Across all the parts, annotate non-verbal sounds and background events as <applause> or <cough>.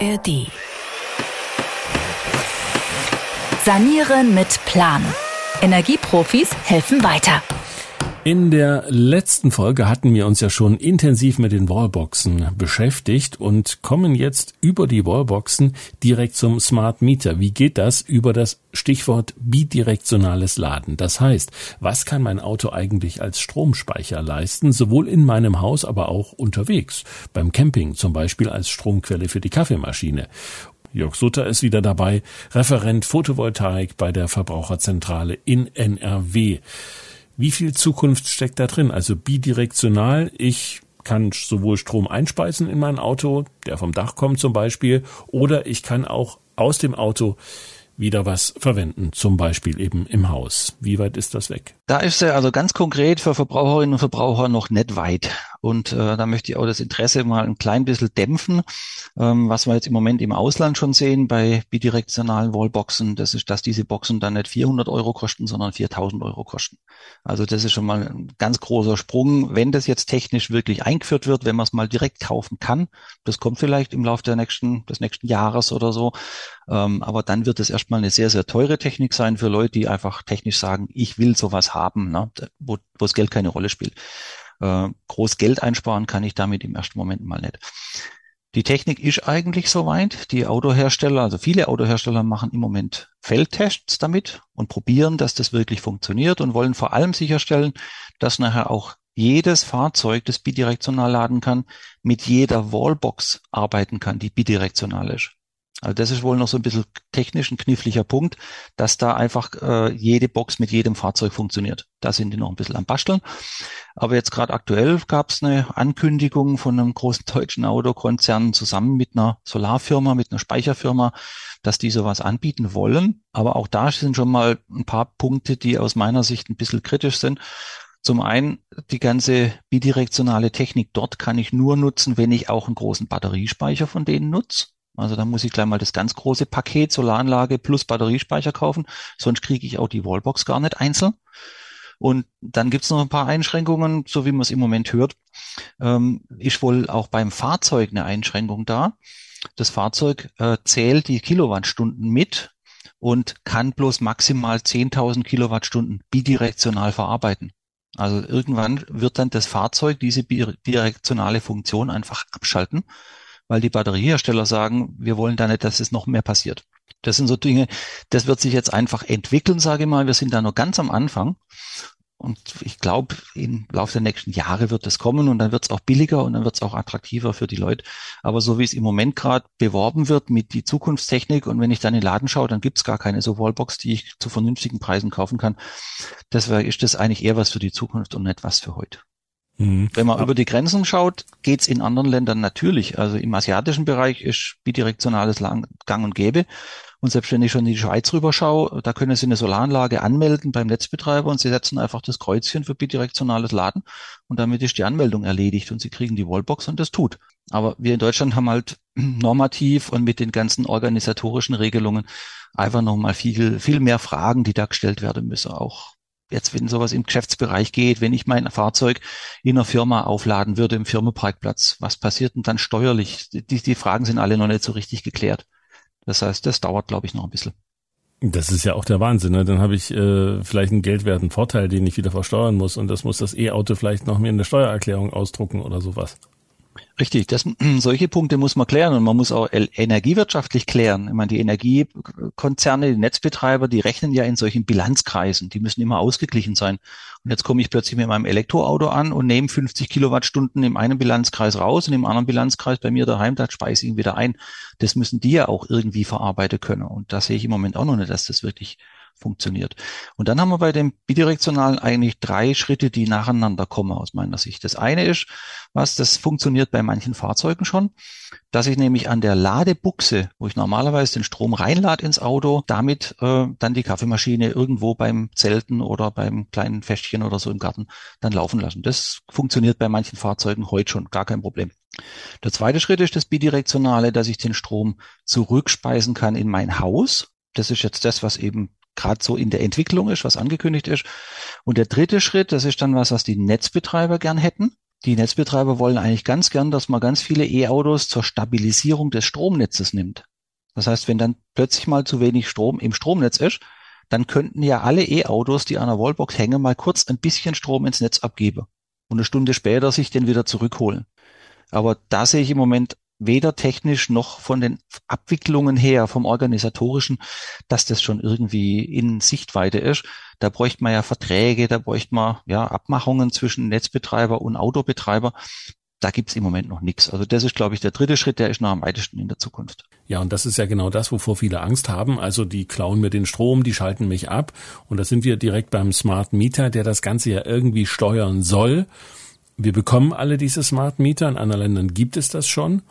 ARD. Sanieren mit Plan. Energieprofis helfen weiter. In der letzten Folge hatten wir uns ja schon intensiv mit den Wallboxen beschäftigt und kommen jetzt über die Wallboxen direkt zum Smart Meter. Wie geht das über das Stichwort bidirektionales Laden? Das heißt, was kann mein Auto eigentlich als Stromspeicher leisten, sowohl in meinem Haus, aber auch unterwegs, beim Camping zum Beispiel als Stromquelle für die Kaffeemaschine. Jörg Sutter ist wieder dabei, Referent Photovoltaik bei der Verbraucherzentrale in NRW. Wie viel Zukunft steckt da drin? Also bidirektional, ich kann sowohl Strom einspeisen in mein Auto, der vom Dach kommt zum Beispiel, oder ich kann auch aus dem Auto wieder was verwenden, zum Beispiel eben im Haus. Wie weit ist das weg? Da ist er also ganz konkret für Verbraucherinnen und Verbraucher noch nicht weit. Und äh, da möchte ich auch das Interesse mal ein klein bisschen dämpfen. Ähm, was wir jetzt im Moment im Ausland schon sehen bei bidirektionalen Wallboxen, das ist, dass diese Boxen dann nicht 400 Euro kosten, sondern 4000 Euro kosten. Also das ist schon mal ein ganz großer Sprung. Wenn das jetzt technisch wirklich eingeführt wird, wenn man es mal direkt kaufen kann, das kommt vielleicht im Laufe der nächsten, des nächsten Jahres oder so. Ähm, aber dann wird es erstmal eine sehr, sehr teure Technik sein für Leute, die einfach technisch sagen, ich will sowas haben, ne, wo, wo das Geld keine Rolle spielt. Äh, groß Geld einsparen kann ich damit im ersten Moment mal nicht. Die Technik ist eigentlich soweit. Die Autohersteller, also viele Autohersteller machen im Moment Feldtests damit und probieren, dass das wirklich funktioniert und wollen vor allem sicherstellen, dass nachher auch jedes Fahrzeug, das bidirektional laden kann, mit jeder Wallbox arbeiten kann, die bidirektional ist. Also das ist wohl noch so ein bisschen technisch ein kniffliger Punkt, dass da einfach äh, jede Box mit jedem Fahrzeug funktioniert. Da sind die noch ein bisschen am Basteln. Aber jetzt gerade aktuell gab es eine Ankündigung von einem großen deutschen Autokonzern zusammen mit einer Solarfirma, mit einer Speicherfirma, dass die sowas anbieten wollen. Aber auch da sind schon mal ein paar Punkte, die aus meiner Sicht ein bisschen kritisch sind. Zum einen, die ganze bidirektionale Technik dort kann ich nur nutzen, wenn ich auch einen großen Batteriespeicher von denen nutze. Also da muss ich gleich mal das ganz große Paket Solaranlage plus Batteriespeicher kaufen, sonst kriege ich auch die Wallbox gar nicht einzeln. Und dann gibt's noch ein paar Einschränkungen, so wie man es im Moment hört. Ähm, ist wohl auch beim Fahrzeug eine Einschränkung da. Das Fahrzeug äh, zählt die Kilowattstunden mit und kann bloß maximal 10.000 Kilowattstunden bidirektional verarbeiten. Also irgendwann wird dann das Fahrzeug diese bidirektionale Funktion einfach abschalten weil die Batteriehersteller sagen, wir wollen da nicht, dass es noch mehr passiert. Das sind so Dinge, das wird sich jetzt einfach entwickeln, sage ich mal. Wir sind da noch ganz am Anfang. Und ich glaube, im Laufe der nächsten Jahre wird es kommen und dann wird es auch billiger und dann wird es auch attraktiver für die Leute. Aber so wie es im Moment gerade beworben wird mit die Zukunftstechnik und wenn ich dann in den Laden schaue, dann gibt es gar keine so Wallbox, die ich zu vernünftigen Preisen kaufen kann. Deswegen ist das eigentlich eher was für die Zukunft und nicht was für heute. Mhm. Wenn man über die Grenzen schaut, geht's in anderen Ländern natürlich. Also im asiatischen Bereich ist bidirektionales Gang und Gäbe. Und selbst wenn ich schon in die Schweiz rüberschaue, da können Sie eine Solaranlage anmelden beim Netzbetreiber und Sie setzen einfach das Kreuzchen für bidirektionales Laden und damit ist die Anmeldung erledigt und Sie kriegen die Wallbox und das tut. Aber wir in Deutschland haben halt <clears throat> normativ und mit den ganzen organisatorischen Regelungen einfach nochmal viel, viel mehr Fragen, die da gestellt werden müssen, auch jetzt, wenn sowas im Geschäftsbereich geht, wenn ich mein Fahrzeug in einer Firma aufladen würde im Firmenparkplatz, was passiert denn dann steuerlich? Die, die Fragen sind alle noch nicht so richtig geklärt. Das heißt, das dauert, glaube ich, noch ein bisschen. Das ist ja auch der Wahnsinn. Ne? Dann habe ich äh, vielleicht einen geldwerten Vorteil, den ich wieder versteuern muss und das muss das E-Auto vielleicht noch mir in der Steuererklärung ausdrucken oder sowas. Richtig, das, <clears throat> solche Punkte muss man klären und man muss auch energiewirtschaftlich klären. Ich meine, die Energiekonzerne, die Netzbetreiber, die rechnen ja in solchen Bilanzkreisen, die müssen immer ausgeglichen sein. Und jetzt komme ich plötzlich mit meinem Elektroauto an und nehme 50 Kilowattstunden im einen Bilanzkreis raus und im anderen Bilanzkreis bei mir daheim, da speise ich ihn wieder ein. Das müssen die ja auch irgendwie verarbeiten können. Und da sehe ich im Moment auch noch nicht, dass das wirklich funktioniert. Und dann haben wir bei dem Bidirektionalen eigentlich drei Schritte, die nacheinander kommen aus meiner Sicht. Das eine ist, was, das funktioniert bei manchen Fahrzeugen schon, dass ich nämlich an der Ladebuchse, wo ich normalerweise den Strom reinlade ins Auto, damit äh, dann die Kaffeemaschine irgendwo beim Zelten oder beim kleinen Festchen oder so im Garten dann laufen lassen. Das funktioniert bei manchen Fahrzeugen heute schon, gar kein Problem. Der zweite Schritt ist das Bidirektionale, dass ich den Strom zurückspeisen kann in mein Haus. Das ist jetzt das, was eben gerade so in der Entwicklung ist, was angekündigt ist. Und der dritte Schritt, das ist dann was, was die Netzbetreiber gern hätten. Die Netzbetreiber wollen eigentlich ganz gern, dass man ganz viele E-Autos zur Stabilisierung des Stromnetzes nimmt. Das heißt, wenn dann plötzlich mal zu wenig Strom im Stromnetz ist, dann könnten ja alle E-Autos, die an der Wallbox hängen, mal kurz ein bisschen Strom ins Netz abgeben und eine Stunde später sich den wieder zurückholen. Aber da sehe ich im Moment weder technisch noch von den Abwicklungen her, vom organisatorischen, dass das schon irgendwie in Sichtweite ist. Da bräuchte man ja Verträge, da bräuchte man ja Abmachungen zwischen Netzbetreiber und Autobetreiber. Da gibt's im Moment noch nichts. Also das ist, glaube ich, der dritte Schritt, der ist noch am weitesten in der Zukunft. Ja, und das ist ja genau das, wovor viele Angst haben. Also die klauen mir den Strom, die schalten mich ab. Und da sind wir direkt beim Smart Meter, der das Ganze ja irgendwie steuern soll. Wir bekommen alle diese Smart Meter. In anderen Ländern gibt es das schon.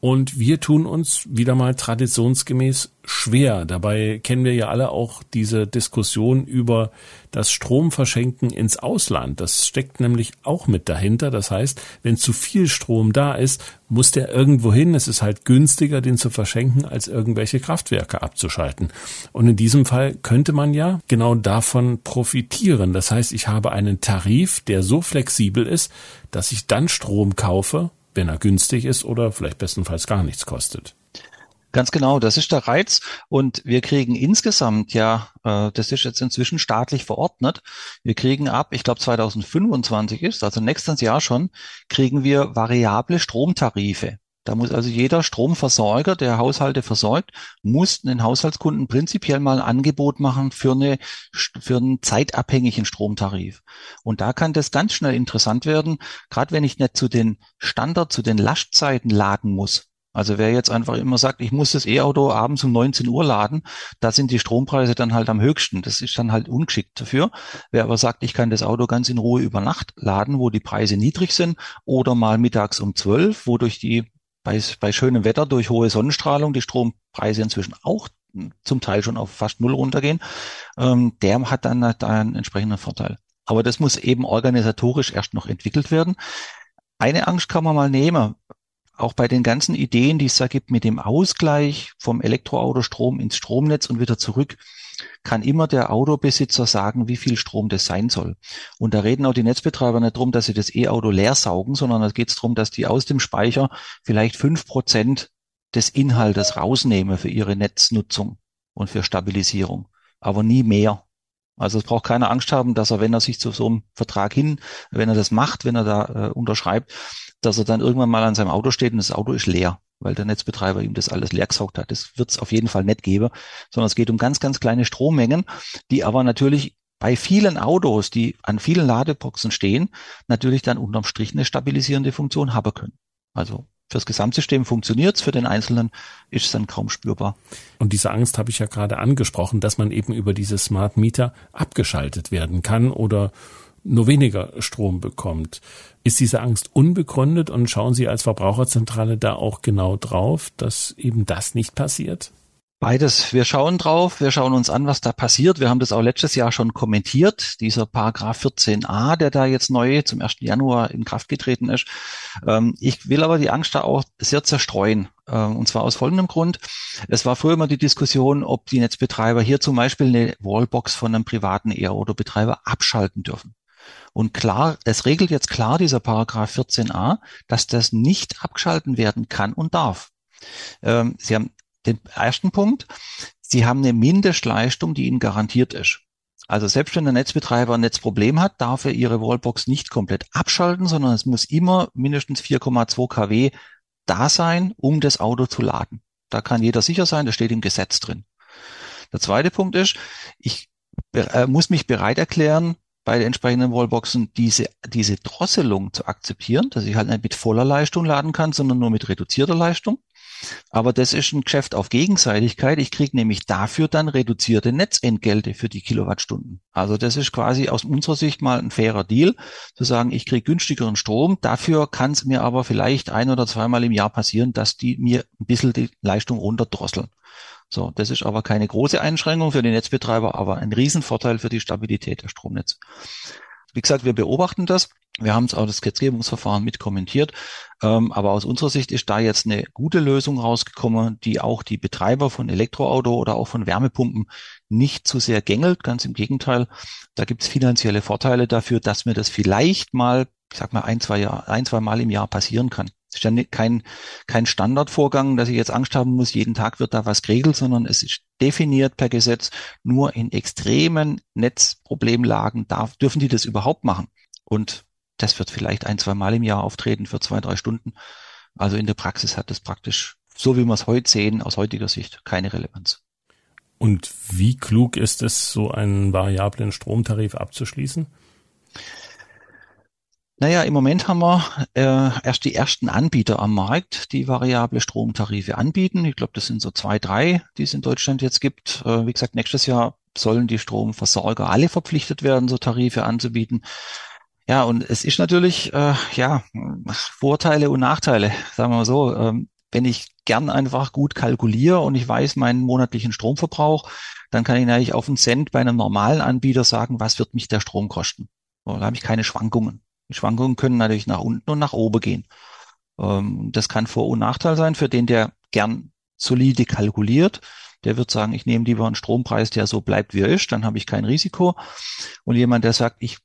Und wir tun uns wieder mal traditionsgemäß schwer. Dabei kennen wir ja alle auch diese Diskussion über das Stromverschenken ins Ausland. Das steckt nämlich auch mit dahinter. Das heißt, wenn zu viel Strom da ist, muss der irgendwo hin. Es ist halt günstiger, den zu verschenken, als irgendwelche Kraftwerke abzuschalten. Und in diesem Fall könnte man ja genau davon profitieren. Das heißt, ich habe einen Tarif, der so flexibel ist, dass ich dann Strom kaufe, wenn er günstig ist oder vielleicht bestenfalls gar nichts kostet. Ganz genau, das ist der Reiz. Und wir kriegen insgesamt ja, äh, das ist jetzt inzwischen staatlich verordnet, wir kriegen ab, ich glaube 2025 ist, also nächstes Jahr schon, kriegen wir variable Stromtarife. Da muss also jeder Stromversorger, der Haushalte versorgt, muss den Haushaltskunden prinzipiell mal ein Angebot machen für, eine, für einen zeitabhängigen Stromtarif. Und da kann das ganz schnell interessant werden, gerade wenn ich nicht zu den Standard, zu den Lastzeiten laden muss. Also wer jetzt einfach immer sagt, ich muss das E-Auto abends um 19 Uhr laden, da sind die Strompreise dann halt am höchsten. Das ist dann halt ungeschickt dafür. Wer aber sagt, ich kann das Auto ganz in Ruhe über Nacht laden, wo die Preise niedrig sind, oder mal mittags um 12, wo durch die bei, bei schönem Wetter durch hohe Sonnenstrahlung die Strompreise inzwischen auch zum Teil schon auf fast null runtergehen, ähm, der hat dann halt einen entsprechenden Vorteil. Aber das muss eben organisatorisch erst noch entwickelt werden. Eine Angst kann man mal nehmen. Auch bei den ganzen Ideen, die es da gibt mit dem Ausgleich vom Elektroautostrom ins Stromnetz und wieder zurück, kann immer der Autobesitzer sagen, wie viel Strom das sein soll. Und da reden auch die Netzbetreiber nicht drum, dass sie das E-Auto leer saugen, sondern es geht darum, dass die aus dem Speicher vielleicht fünf Prozent des Inhaltes rausnehmen für ihre Netznutzung und für Stabilisierung, aber nie mehr. Also es braucht keine Angst haben, dass er, wenn er sich zu so einem Vertrag hin, wenn er das macht, wenn er da äh, unterschreibt, dass er dann irgendwann mal an seinem Auto steht und das Auto ist leer weil der Netzbetreiber ihm das alles leer gesaugt hat. Das wird es auf jeden Fall nicht geben, sondern es geht um ganz, ganz kleine Strommengen, die aber natürlich bei vielen Autos, die an vielen Ladeboxen stehen, natürlich dann unterm Strich eine stabilisierende Funktion haben können. Also fürs Gesamtsystem funktioniert es, für den Einzelnen ist es dann kaum spürbar. Und diese Angst habe ich ja gerade angesprochen, dass man eben über diese Smart Meter abgeschaltet werden kann oder nur weniger Strom bekommt. Ist diese Angst unbegründet und schauen Sie als Verbraucherzentrale da auch genau drauf, dass eben das nicht passiert? Beides. Wir schauen drauf, wir schauen uns an, was da passiert. Wir haben das auch letztes Jahr schon kommentiert, dieser Paragraph 14a, der da jetzt neu zum 1. Januar in Kraft getreten ist. Ähm, ich will aber die Angst da auch sehr zerstreuen. Ähm, und zwar aus folgendem Grund. Es war früher immer die Diskussion, ob die Netzbetreiber hier zum Beispiel eine Wallbox von einem privaten E-Auto-Betreiber abschalten dürfen. Und klar, es regelt jetzt klar dieser Paragraph 14a, dass das nicht abgeschalten werden kann und darf. Ähm, Sie haben den ersten Punkt. Sie haben eine Mindestleistung, die Ihnen garantiert ist. Also selbst wenn der Netzbetreiber ein Netzproblem hat, darf er Ihre Wallbox nicht komplett abschalten, sondern es muss immer mindestens 4,2 kW da sein, um das Auto zu laden. Da kann jeder sicher sein, das steht im Gesetz drin. Der zweite Punkt ist, ich äh, muss mich bereit erklären, bei den entsprechenden Wallboxen diese, diese Drosselung zu akzeptieren, dass ich halt nicht mit voller Leistung laden kann, sondern nur mit reduzierter Leistung. Aber das ist ein Geschäft auf Gegenseitigkeit. Ich kriege nämlich dafür dann reduzierte Netzentgelte für die Kilowattstunden. Also das ist quasi aus unserer Sicht mal ein fairer Deal, zu sagen, ich kriege günstigeren Strom. Dafür kann es mir aber vielleicht ein oder zweimal im Jahr passieren, dass die mir ein bisschen die Leistung runterdrosseln. So, das ist aber keine große Einschränkung für die Netzbetreiber, aber ein Riesenvorteil für die Stabilität der Stromnetz. Wie gesagt, wir beobachten das. Wir haben es auch das Gesetzgebungsverfahren mit kommentiert. Ähm, aber aus unserer Sicht ist da jetzt eine gute Lösung rausgekommen, die auch die Betreiber von Elektroauto oder auch von Wärmepumpen nicht zu sehr gängelt. Ganz im Gegenteil, da gibt es finanzielle Vorteile dafür, dass wir das vielleicht mal ich sag mal, ein, zwei Jahr, ein, zwei Mal im Jahr passieren kann. Es ist ja kein, kein Standardvorgang, dass ich jetzt Angst haben muss, jeden Tag wird da was geregelt, sondern es ist definiert per Gesetz, nur in extremen Netzproblemlagen darf, dürfen die das überhaupt machen. Und das wird vielleicht ein, zwei Mal im Jahr auftreten für zwei, drei Stunden. Also in der Praxis hat das praktisch, so wie wir es heute sehen, aus heutiger Sicht keine Relevanz. Und wie klug ist es, so einen variablen Stromtarif abzuschließen? Naja, im Moment haben wir äh, erst die ersten Anbieter am Markt, die variable Stromtarife anbieten. Ich glaube, das sind so zwei, drei, die es in Deutschland jetzt gibt. Äh, wie gesagt, nächstes Jahr sollen die Stromversorger alle verpflichtet werden, so Tarife anzubieten. Ja, und es ist natürlich, äh, ja, Vorteile und Nachteile, sagen wir mal so. Ähm, wenn ich gern einfach gut kalkuliere und ich weiß meinen monatlichen Stromverbrauch, dann kann ich eigentlich auf einen Cent bei einem normalen Anbieter sagen, was wird mich der Strom kosten. Da habe ich keine Schwankungen. Die Schwankungen können natürlich nach unten und nach oben gehen. Ähm, das kann Vor- und Nachteil sein für den, der gern solide kalkuliert. Der wird sagen, ich nehme lieber einen Strompreis, der so bleibt, wie er ist, dann habe ich kein Risiko. Und jemand, der sagt, ich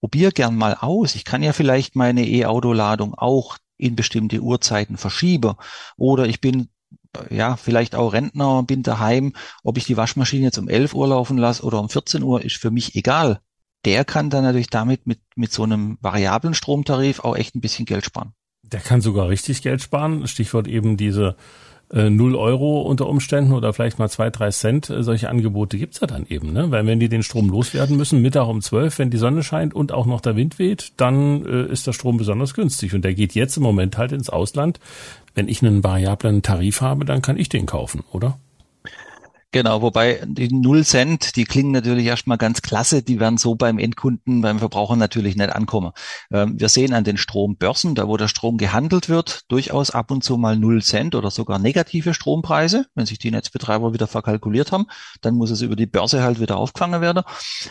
probiere gern mal aus, ich kann ja vielleicht meine E-Auto-Ladung auch in bestimmte Uhrzeiten verschieben. Oder ich bin ja, vielleicht auch Rentner, bin daheim, ob ich die Waschmaschine jetzt um 11 Uhr laufen lasse oder um 14 Uhr, ist für mich egal der kann dann natürlich damit mit, mit so einem variablen Stromtarif auch echt ein bisschen Geld sparen. Der kann sogar richtig Geld sparen. Stichwort eben diese äh, 0 Euro unter Umständen oder vielleicht mal zwei, drei Cent. Äh, solche Angebote gibt's ja dann eben, ne? Weil wenn die den Strom loswerden müssen, Mittag um zwölf, wenn die Sonne scheint und auch noch der Wind weht, dann äh, ist der Strom besonders günstig. Und der geht jetzt im Moment halt ins Ausland. Wenn ich einen variablen Tarif habe, dann kann ich den kaufen, oder? Genau, wobei die Null Cent, die klingen natürlich erstmal ganz klasse, die werden so beim Endkunden, beim Verbraucher natürlich nicht ankommen. Ähm, wir sehen an den Strombörsen, da wo der Strom gehandelt wird, durchaus ab und zu mal Null Cent oder sogar negative Strompreise. Wenn sich die Netzbetreiber wieder verkalkuliert haben, dann muss es über die Börse halt wieder aufgefangen werden.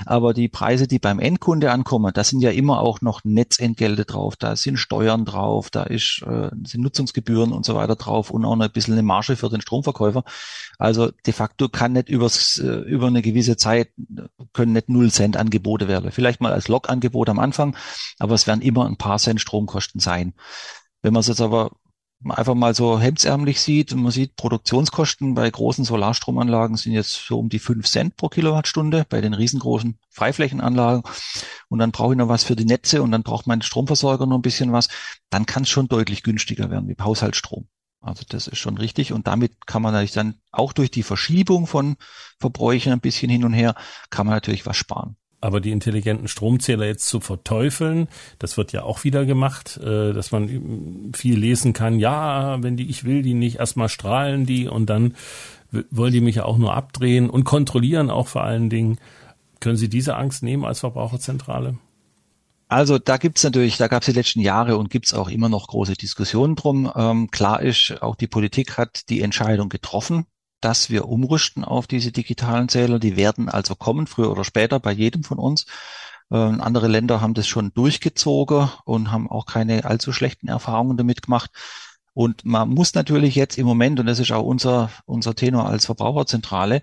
Aber die Preise, die beim Endkunde ankommen, da sind ja immer auch noch Netzentgelte drauf, da sind Steuern drauf, da ist, äh, sind Nutzungsgebühren und so weiter drauf und auch noch ein bisschen eine Marge für den Stromverkäufer. Also de facto kann nicht übers, äh, über eine gewisse Zeit, können nicht null Cent Angebote werden. Vielleicht mal als Log-Angebot am Anfang, aber es werden immer ein paar Cent Stromkosten sein. Wenn man es jetzt aber einfach mal so hemdsärmlich sieht und man sieht, Produktionskosten bei großen Solarstromanlagen sind jetzt so um die fünf Cent pro Kilowattstunde bei den riesengroßen Freiflächenanlagen und dann brauche ich noch was für die Netze und dann braucht mein Stromversorger noch ein bisschen was, dann kann es schon deutlich günstiger werden wie Haushaltsstrom. Also das ist schon richtig und damit kann man natürlich dann auch durch die Verschiebung von Verbräuchen ein bisschen hin und her, kann man natürlich was sparen. Aber die intelligenten Stromzähler jetzt zu verteufeln, das wird ja auch wieder gemacht, äh, dass man viel lesen kann. Ja, wenn die, ich will die nicht, erstmal strahlen die und dann wollen die mich ja auch nur abdrehen und kontrollieren auch vor allen Dingen. Können Sie diese Angst nehmen als Verbraucherzentrale? Also da gibt's natürlich, da gab es die letzten Jahre und gibt's auch immer noch große Diskussionen drum. Ähm, klar ist, auch die Politik hat die Entscheidung getroffen, dass wir umrüsten auf diese digitalen Zähler. Die werden also kommen, früher oder später, bei jedem von uns. Ähm, andere Länder haben das schon durchgezogen und haben auch keine allzu schlechten Erfahrungen damit gemacht. Und man muss natürlich jetzt im Moment, und das ist auch unser, unser Tenor als Verbraucherzentrale,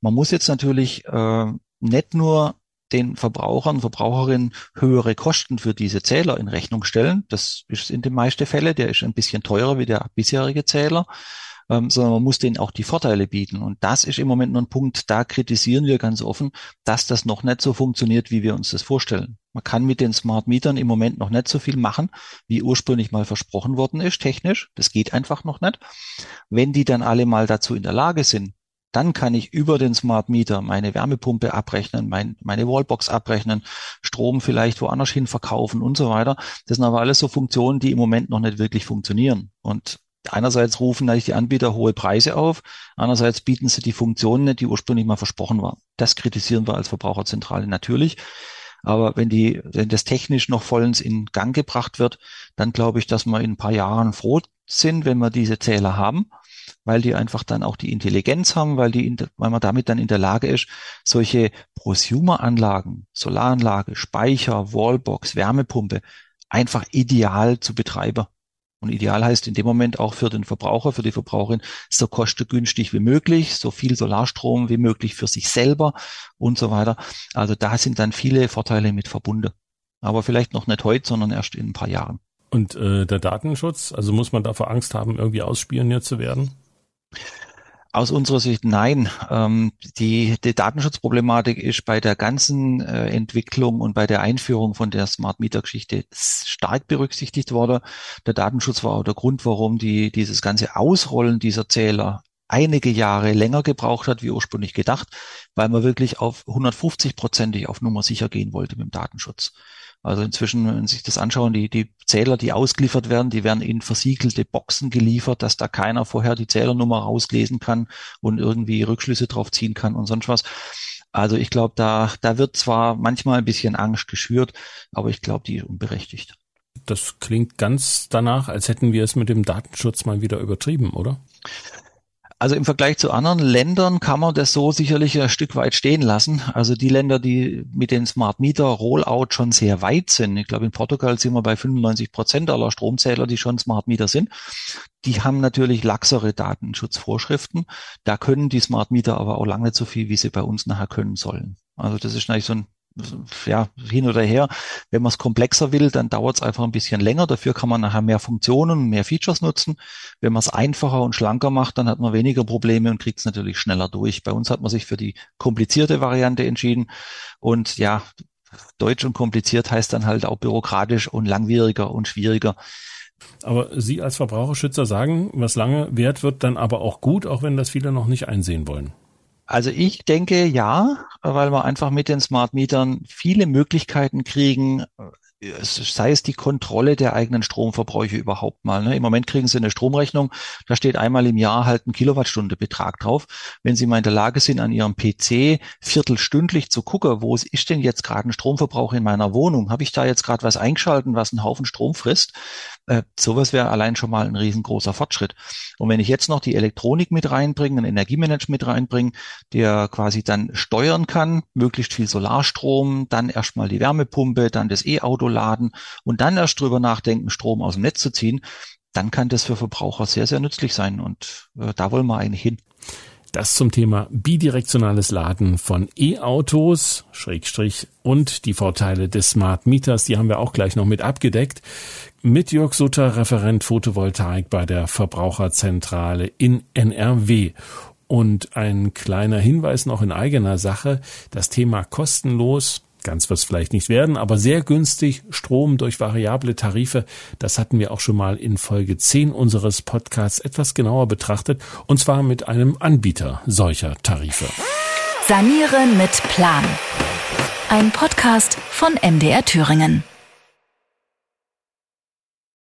man muss jetzt natürlich äh, nicht nur den Verbrauchern, Verbraucherinnen höhere Kosten für diese Zähler in Rechnung stellen. Das ist in den meisten Fällen, der ist ein bisschen teurer wie der bisherige Zähler, ähm, sondern man muss denen auch die Vorteile bieten. Und das ist im Moment nur ein Punkt, da kritisieren wir ganz offen, dass das noch nicht so funktioniert, wie wir uns das vorstellen. Man kann mit den Smart Mietern im Moment noch nicht so viel machen, wie ursprünglich mal versprochen worden ist, technisch. Das geht einfach noch nicht. Wenn die dann alle mal dazu in der Lage sind, dann kann ich über den Smart Meter meine Wärmepumpe abrechnen, mein, meine Wallbox abrechnen, Strom vielleicht woanders hin verkaufen und so weiter. Das sind aber alles so Funktionen, die im Moment noch nicht wirklich funktionieren. Und einerseits rufen natürlich die Anbieter hohe Preise auf, andererseits bieten sie die Funktionen nicht, die ursprünglich mal versprochen waren. Das kritisieren wir als Verbraucherzentrale natürlich. Aber wenn die, wenn das technisch noch vollends in Gang gebracht wird, dann glaube ich, dass wir in ein paar Jahren froh sind, wenn wir diese Zähler haben weil die einfach dann auch die Intelligenz haben, weil die, weil man damit dann in der Lage ist, solche Prosumer-Anlagen, Solaranlage, Speicher, Wallbox, Wärmepumpe einfach ideal zu betreiben. Und ideal heißt in dem Moment auch für den Verbraucher, für die Verbraucherin, so kostengünstig wie möglich, so viel Solarstrom wie möglich für sich selber und so weiter. Also da sind dann viele Vorteile mit verbunden. Aber vielleicht noch nicht heute, sondern erst in ein paar Jahren. Und äh, der Datenschutz, also muss man davor Angst haben, irgendwie ausspioniert zu werden? Aus unserer Sicht nein. Ähm, die, die Datenschutzproblematik ist bei der ganzen äh, Entwicklung und bei der Einführung von der Smart Meter Geschichte stark berücksichtigt worden. Der Datenschutz war auch der Grund, warum die, dieses ganze Ausrollen dieser Zähler einige Jahre länger gebraucht hat, wie ursprünglich gedacht, weil man wirklich auf 150-prozentig auf Nummer sicher gehen wollte mit dem Datenschutz. Also inzwischen, wenn Sie sich das anschauen, die, die Zähler, die ausgeliefert werden, die werden in versiegelte Boxen geliefert, dass da keiner vorher die Zählernummer rauslesen kann und irgendwie Rückschlüsse drauf ziehen kann und sonst was. Also ich glaube, da, da wird zwar manchmal ein bisschen Angst geschürt, aber ich glaube, die ist unberechtigt. Das klingt ganz danach, als hätten wir es mit dem Datenschutz mal wieder übertrieben, oder? Also im Vergleich zu anderen Ländern kann man das so sicherlich ein Stück weit stehen lassen. Also die Länder, die mit den Smart Meter Rollout schon sehr weit sind. Ich glaube, in Portugal sind wir bei 95 Prozent aller Stromzähler, die schon Smart Meter sind. Die haben natürlich laxere Datenschutzvorschriften. Da können die Smart Meter aber auch lange nicht so viel, wie sie bei uns nachher können sollen. Also das ist eigentlich so ein ja, hin oder her. Wenn man es komplexer will, dann dauert es einfach ein bisschen länger. Dafür kann man nachher mehr Funktionen mehr Features nutzen. Wenn man es einfacher und schlanker macht, dann hat man weniger Probleme und kriegt es natürlich schneller durch. Bei uns hat man sich für die komplizierte Variante entschieden. Und ja, deutsch und kompliziert heißt dann halt auch bürokratisch und langwieriger und schwieriger. Aber Sie als Verbraucherschützer sagen, was lange wert wird, dann aber auch gut, auch wenn das viele noch nicht einsehen wollen. Also ich denke ja, weil wir einfach mit den Smart Mietern viele Möglichkeiten kriegen, sei es die Kontrolle der eigenen Stromverbräuche überhaupt mal. Ne? Im Moment kriegen Sie eine Stromrechnung, da steht einmal im Jahr halt ein Kilowattstunde Betrag drauf. Wenn Sie mal in der Lage sind, an Ihrem PC viertelstündlich zu gucken, wo ist denn jetzt gerade ein Stromverbrauch in meiner Wohnung? Habe ich da jetzt gerade was eingeschalten, was einen Haufen Strom frisst? Äh, sowas wäre allein schon mal ein riesengroßer Fortschritt. Und wenn ich jetzt noch die Elektronik mit reinbringe, ein Energiemanagement mit reinbringe, der quasi dann steuern kann, möglichst viel Solarstrom, dann erstmal die Wärmepumpe, dann das E-Auto laden und dann erst drüber nachdenken, Strom aus dem Netz zu ziehen, dann kann das für Verbraucher sehr, sehr nützlich sein. Und äh, da wollen wir eigentlich hin. Das zum Thema bidirektionales Laden von E-Autos, Schrägstrich, und die Vorteile des Smart Meters, die haben wir auch gleich noch mit abgedeckt. Mit Jörg Sutter, Referent Photovoltaik bei der Verbraucherzentrale in NRW. Und ein kleiner Hinweis noch in eigener Sache. Das Thema kostenlos Ganz wird es vielleicht nicht werden, aber sehr günstig Strom durch variable Tarife. Das hatten wir auch schon mal in Folge 10 unseres Podcasts etwas genauer betrachtet und zwar mit einem Anbieter solcher Tarife. Sanieren mit Plan. Ein Podcast von MDR Thüringen.